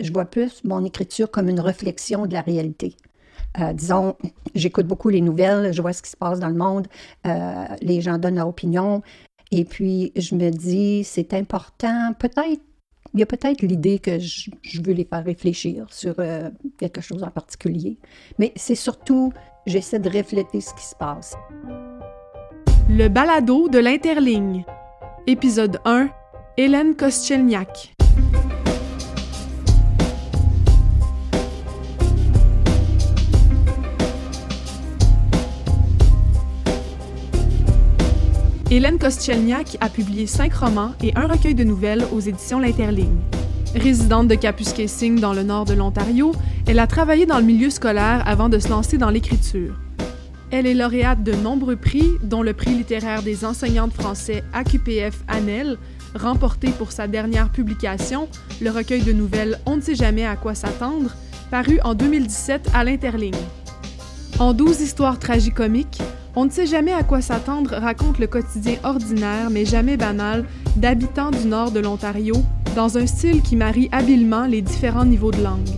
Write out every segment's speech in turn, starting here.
je vois plus mon écriture comme une réflexion de la réalité. Euh, disons, j'écoute beaucoup les nouvelles, je vois ce qui se passe dans le monde, euh, les gens donnent leur opinion, et puis je me dis, c'est important, peut-être, il y a peut-être l'idée que je, veux les faire réfléchir sur euh, quelque chose en particulier, mais c'est surtout, j'essaie de refléter ce qui se passe. Le balado de l'interligne. Épisode 1. Hélène Kostchelniak. Hélène Kostchelniak a publié cinq romans et un recueil de nouvelles aux éditions L'Interligne. Résidente de Kapuskasing dans le nord de l'Ontario, elle a travaillé dans le milieu scolaire avant de se lancer dans l'écriture. Elle est lauréate de nombreux prix, dont le prix littéraire des enseignantes français AQPF ANEL, remporté pour sa dernière publication, le recueil de nouvelles On ne sait jamais à quoi s'attendre, paru en 2017 à l'Interligne. En douze histoires tragicomiques, on ne sait jamais à quoi s'attendre raconte le quotidien ordinaire mais jamais banal d'habitants du nord de l'Ontario dans un style qui marie habilement les différents niveaux de langue.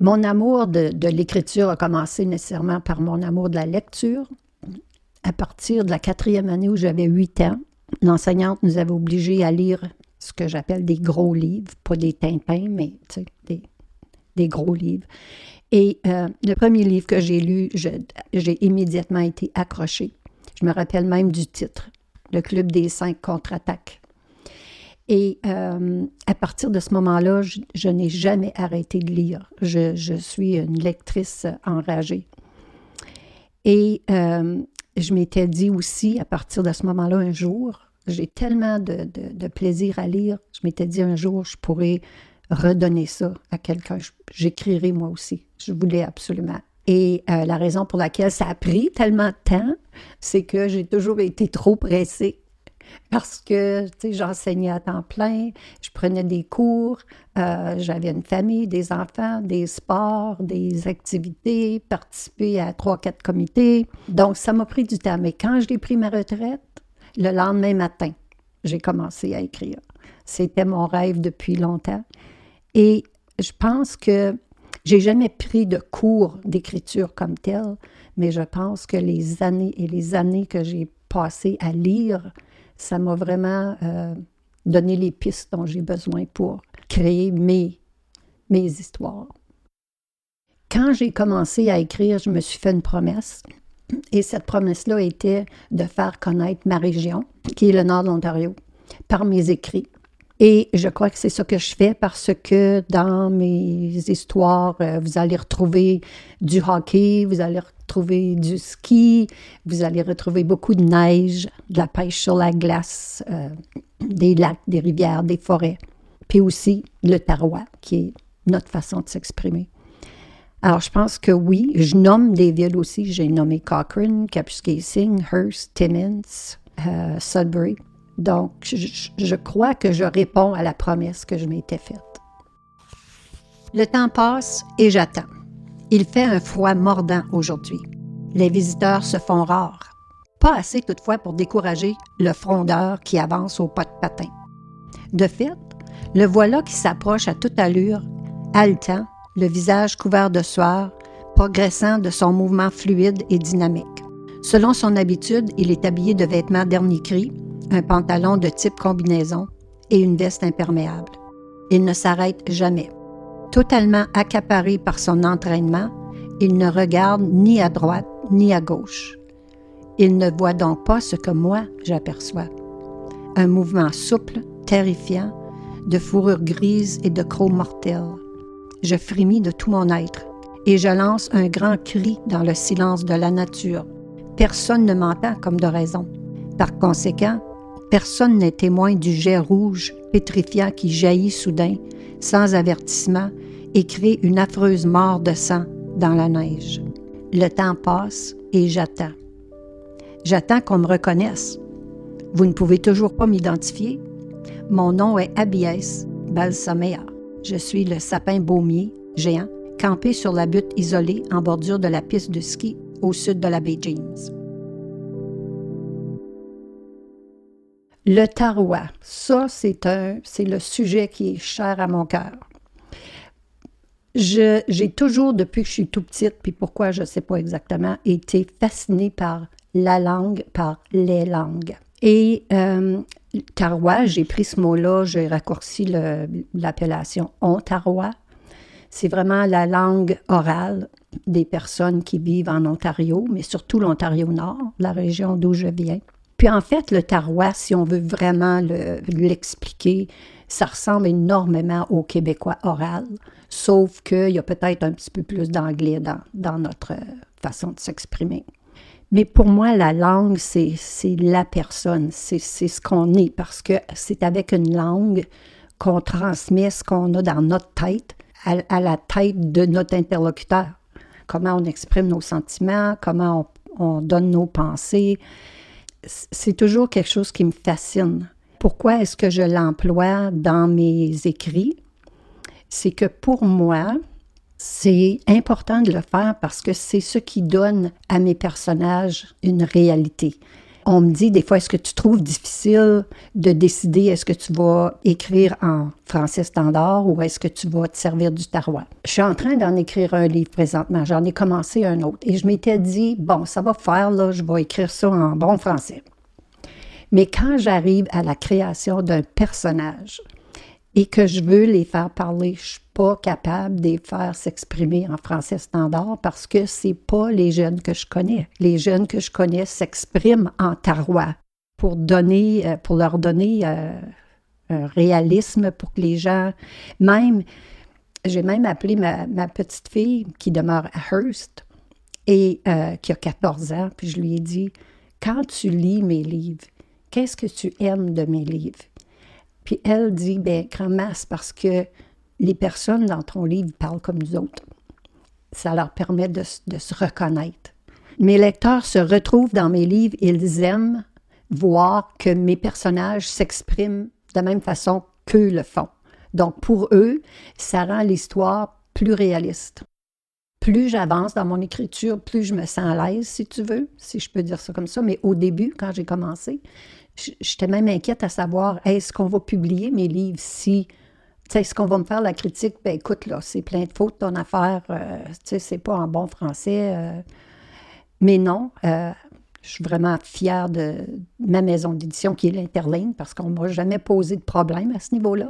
Mon amour de, l'écriture a commencé nécessairement par mon amour de la lecture. À partir de la quatrième année où j'avais huit ans, l'enseignante nous avait obligés à lire ce que j'appelle des gros livres, pas des tintins, mais des, des gros livres. Et euh, le premier livre que j'ai lu, j'ai immédiatement été accrochée. Je me rappelle même du titre, Le Club des cinq contre-attaques. Et euh, à partir de ce moment-là, je, n'ai jamais arrêté de lire. Je, suis une lectrice enragée. Et euh, je m'étais dit aussi, à partir de ce moment-là, un jour, j'ai tellement de, de, plaisir à lire, je m'étais dit un jour, je pourrais redonner ça à quelqu'un. J'écrirai moi aussi. Je voulais absolument. Et euh, la raison pour laquelle ça a pris tellement de temps, c'est que j'ai toujours été trop pressée. Parce que, j'enseignais à temps plein, je prenais des cours, euh, j'avais une famille, des enfants, des sports, des activités, participer à trois, quatre comités. Donc, ça m'a pris du temps. Mais quand j'ai pris ma retraite, le lendemain matin, j'ai commencé à écrire. C'était mon rêve depuis longtemps. Et je pense que j'ai jamais pris de cours d'écriture comme tel, mais je pense que les années et les années que j'ai passées à lire, ça m'a vraiment euh, donné les pistes dont j'ai besoin pour créer mes, mes histoires. Quand j'ai commencé à écrire, je me suis fait une promesse. Et cette promesse-là était de faire connaître ma région, qui est le nord de l'Ontario, par mes écrits. Et je crois que c'est ça que je fais parce que dans mes histoires, euh, vous allez retrouver du hockey, vous allez retrouver du ski, vous allez retrouver beaucoup de neige, de la pêche sur la glace, euh, des lacs, des rivières, des forêts, puis aussi le tarois, qui est notre façon de s'exprimer. Alors, je pense que oui, je nomme des villes aussi. J'ai nommé Cochrane, Kapuskasing, Hearst, Timmins, euh, Sudbury. Donc, je, crois que je réponds à la promesse que je m'étais faite. Le temps passe et j'attends. Il fait un froid mordant aujourd'hui. Les visiteurs se font rares. Pas assez toutefois pour décourager le frondeur qui avance au pas de patin. De fait, le voilà qui s'approche à toute allure, haletant, le visage couvert de sueur, progressant de son mouvement fluide et dynamique. Selon son habitude, il est habillé de vêtements dernier cri, un pantalon de type combinaison et une veste imperméable. Il ne s'arrête jamais. Totalement accaparé par son entraînement, il ne regarde ni à droite ni à gauche. Il ne voit donc pas ce que moi j'aperçois. Un mouvement souple, terrifiant, de fourrure grise et de crocs mortels. Je frémis de tout mon être et je lance un grand cri dans le silence de la nature. Personne ne m'entend comme de raison. Par conséquent, Personne n'est témoin du jet rouge, pétrifiant qui jaillit soudain, sans avertissement, et crée une affreuse mort de sang dans la neige. Le temps passe et j'attends. J'attends qu'on me reconnaisse. Vous ne pouvez toujours pas m'identifier. Mon nom est Abies Balsamea. Je suis le sapin baumier, géant, campé sur la butte isolée en bordure de la piste de ski au sud de la baie James. Le tarois, ça, c'est un, c'est le sujet qui est cher à mon cœur. j'ai toujours, depuis que je suis tout petite, puis pourquoi je ne sais pas exactement, été fascinée par la langue, par les langues. Et euh, j'ai pris ce mot-là, j'ai raccourci l'appellation ontarois. C'est vraiment la langue orale des personnes qui vivent en Ontario, mais surtout l'Ontario Nord, la région d'où je viens. Puis en fait, le tarois, si on veut vraiment l'expliquer, ça ressemble énormément au québécois oral, sauf qu'il y a peut-être un petit peu plus d'anglais dans, dans notre façon de s'exprimer. Mais pour moi, la langue, c'est la personne, c'est ce qu'on est, parce que c'est avec une langue qu'on transmet ce qu'on a dans notre tête à, la tête de notre interlocuteur. Comment on exprime nos sentiments, comment on, on donne nos pensées c'est toujours quelque chose qui me fascine. Pourquoi est-ce que je l'emploie dans mes écrits? C'est que pour moi, c'est important de le faire parce que c'est ce qui donne à mes personnages une réalité. On me dit des fois, est-ce que tu trouves difficile de décider est-ce que tu vas écrire en français standard ou est-ce que tu vas te servir du tarois? Je suis en train d'en écrire un livre présentement. J'en ai commencé un autre et je m'étais dit, bon, ça va faire, là, je vais écrire ça en bon français. Mais quand j'arrive à la création d'un personnage, et que je veux les faire parler, je pas capable de les faire s'exprimer en français standard parce que c'est pas les jeunes que je connais. Les jeunes que je connais s'expriment en tarois pour donner, euh, pour leur donner euh, un réalisme pour que les gens, même, j'ai même appelé ma, petite fille qui demeure à Hearst et euh, qui a 14 ans, puis je lui ai dit, quand tu lis mes livres, qu'est-ce que tu aimes de mes livres? Puis elle dit, ben, grand masse, parce que les personnes dans ton livre parlent comme nous autres. Ça leur permet de, se reconnaître. Mes lecteurs se retrouvent dans mes livres, ils aiment voir que mes personnages s'expriment de la même façon qu'eux le font. Donc pour eux, ça rend l'histoire plus réaliste. Plus j'avance dans mon écriture, plus je me sens à l'aise, si tu veux, si je peux dire ça comme ça. Mais au début, quand j'ai commencé, J'étais même inquiète à savoir, est-ce qu'on va publier mes livres si, est-ce qu'on va me faire la critique? Ben écoute, là, c'est plein de fautes, ton affaire, euh, tu sais, c'est pas en bon français. Euh. mais non, euh, je suis vraiment fière de ma maison d'édition qui est l'Interligne parce qu'on m'a jamais posé de problème à ce niveau-là.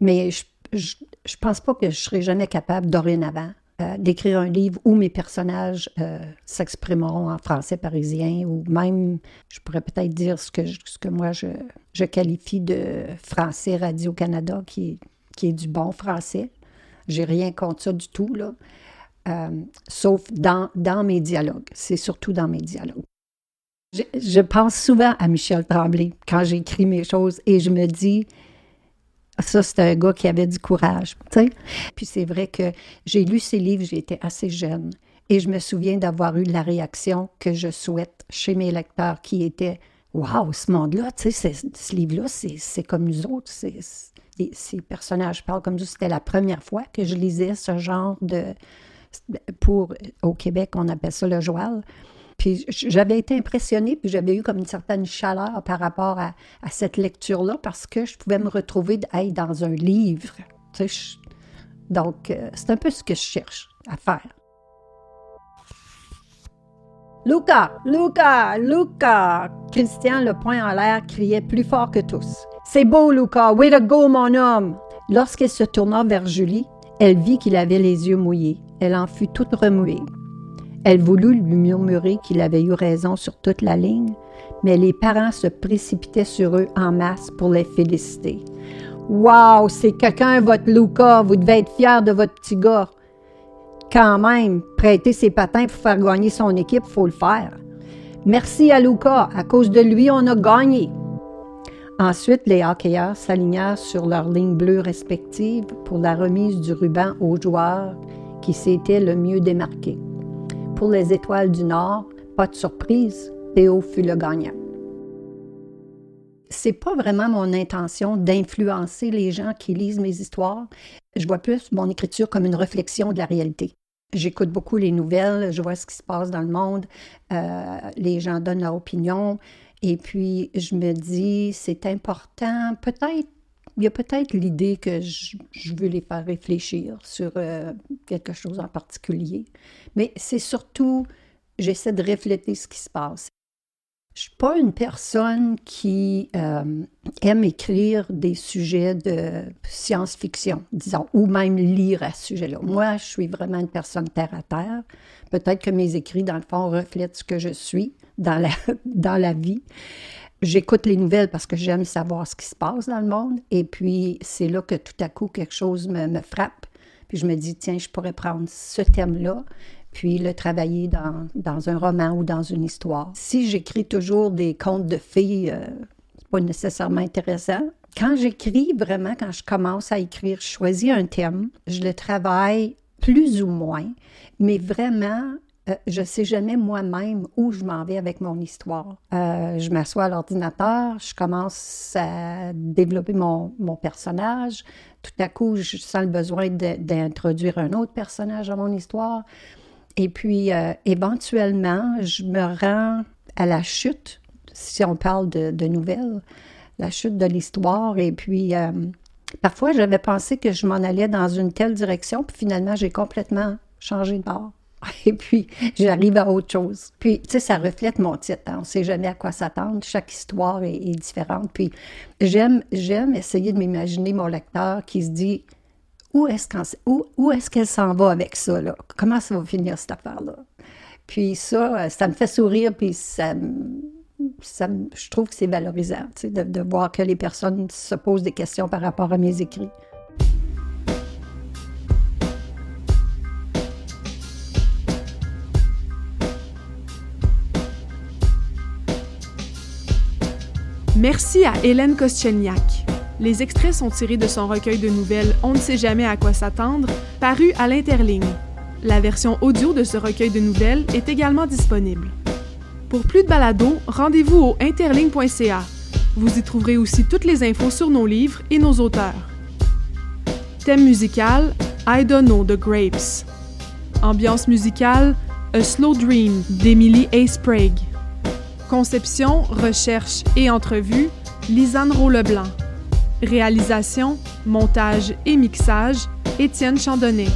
Mais je, je, pense pas que je serai jamais capable dorénavant d'écrire un livre où mes personnages s'exprimeront en français parisien ou même, je pourrais peut-être dire ce que, ce que moi je, je qualifie de français Radio-Canada, qui, qui est du bon français. J'ai rien contre ça du tout, là. Euh, sauf dans, mes dialogues. C'est surtout dans mes dialogues. Je, pense souvent à Michel Tremblay quand j'écris mes choses et je me dis, ça, c'était un gars qui avait du courage. Puis c'est vrai que j'ai lu ses livres, j'étais assez jeune. Et je me souviens d'avoir eu la réaction que je souhaite chez mes lecteurs qui était Waouh, ce monde-là, tu sais, ce livre-là, c'est comme nous autres. ces personnages parlent comme nous. C'était la première fois que je lisais ce genre de. Pour, au Québec, on appelle ça le joual. Puis j'avais été impressionnée, puis j'avais eu comme une certaine chaleur par rapport à, cette lecture-là parce que je pouvais me retrouver dans un livre. donc, euh, c'est un peu ce que je cherche à faire. Luca, Luca, Luca! Christian, le poing en l'air, criait plus fort que tous. C'est beau, Luca! Way to go, mon homme! Lorsqu'elle se tourna vers Julie, elle vit qu'il avait les yeux mouillés. Elle en fut toute remuée. Elle voulut lui murmurer qu'il avait eu raison sur toute la ligne, mais les parents se précipitaient sur eux en masse pour les féliciter. Wow, c'est quelqu'un, votre Luca, vous devez être fier de votre petit gars. Quand même, prêter ses patins pour faire gagner son équipe, faut le faire. Merci à Luca, à cause de lui, on a gagné. Ensuite, les hockeyeurs s'alignèrent sur leurs lignes bleues respectives pour la remise du ruban aux joueurs qui s'étaient le mieux démarqués pour les Étoiles du Nord, pas de surprise, Théo fut le gagnant. C'est pas vraiment mon intention d'influencer les gens qui lisent mes histoires. Je vois plus mon écriture comme une réflexion de la réalité. J'écoute beaucoup les nouvelles, je vois ce qui se passe dans le monde, euh, les gens donnent leur opinion Et puis, je me dis, c'est important, peut-être, il y a peut-être l'idée que je, veux les faire réfléchir sur euh, quelque chose en particulier, mais c'est surtout, j'essaie de refléter ce qui se passe. Je suis pas une personne qui euh, aime écrire des sujets de science-fiction, disons, ou même lire à ce sujet-là. Moi, je suis vraiment une personne terre à terre. Peut-être que mes écrits, dans le fond, reflètent ce que je suis dans la, dans la vie. J'écoute les nouvelles parce que j'aime savoir ce qui se passe dans le monde. Et puis, c'est là que tout à coup, quelque chose me, me frappe. Puis je me dis, tiens, je pourrais prendre ce thème-là, puis le travailler dans, dans, un roman ou dans une histoire. Si j'écris toujours des contes de filles, euh, c'est pas nécessairement intéressant. Quand j'écris, vraiment, quand je commence à écrire, je choisis un thème, je le travaille plus ou moins, mais vraiment, euh, je sais jamais moi-même où je m'en vais avec mon histoire. Euh, je m'assois à l'ordinateur, je commence à développer mon, mon, personnage. Tout à coup, je sens le besoin d'introduire un autre personnage à mon histoire. Et puis, euh, éventuellement, je me rends à la chute, si on parle de, nouvelles, la chute de l'histoire. Et puis, euh, parfois, j'avais pensé que je m'en allais dans une telle direction, puis finalement, j'ai complètement changé de bord. Et puis, j'arrive à autre chose. Puis, tu sais, ça reflète mon titre. Hein. On ne sait jamais à quoi s'attendre. Chaque histoire est, différente. Puis, j'aime, j'aime essayer de m'imaginer mon lecteur qui se dit où est-ce qu'elle s'en va avec ça, là? Comment ça va finir cette affaire-là? Puis ça, euh, ça me fait sourire, puis ça, je trouve que c'est valorisant, de, voir que les personnes se posent des questions par rapport à mes écrits. Merci à Hélène Kostchelniak. Les extraits sont tirés de son recueil de nouvelles On ne sait jamais à quoi s'attendre, paru à l'Interligne. La version audio de ce recueil de nouvelles est également disponible. Pour plus de balados, rendez-vous au interligne.ca. Vous y trouverez aussi toutes les infos sur nos livres et nos auteurs. Thème musical I Don't Know the Grapes. Ambiance musicale A Slow Dream d'Emily A. Sprague. Conception, recherche et entrevue Lisanne Rowe-Leblanc. Réalisation, montage et mixage, Étienne Chandonnet.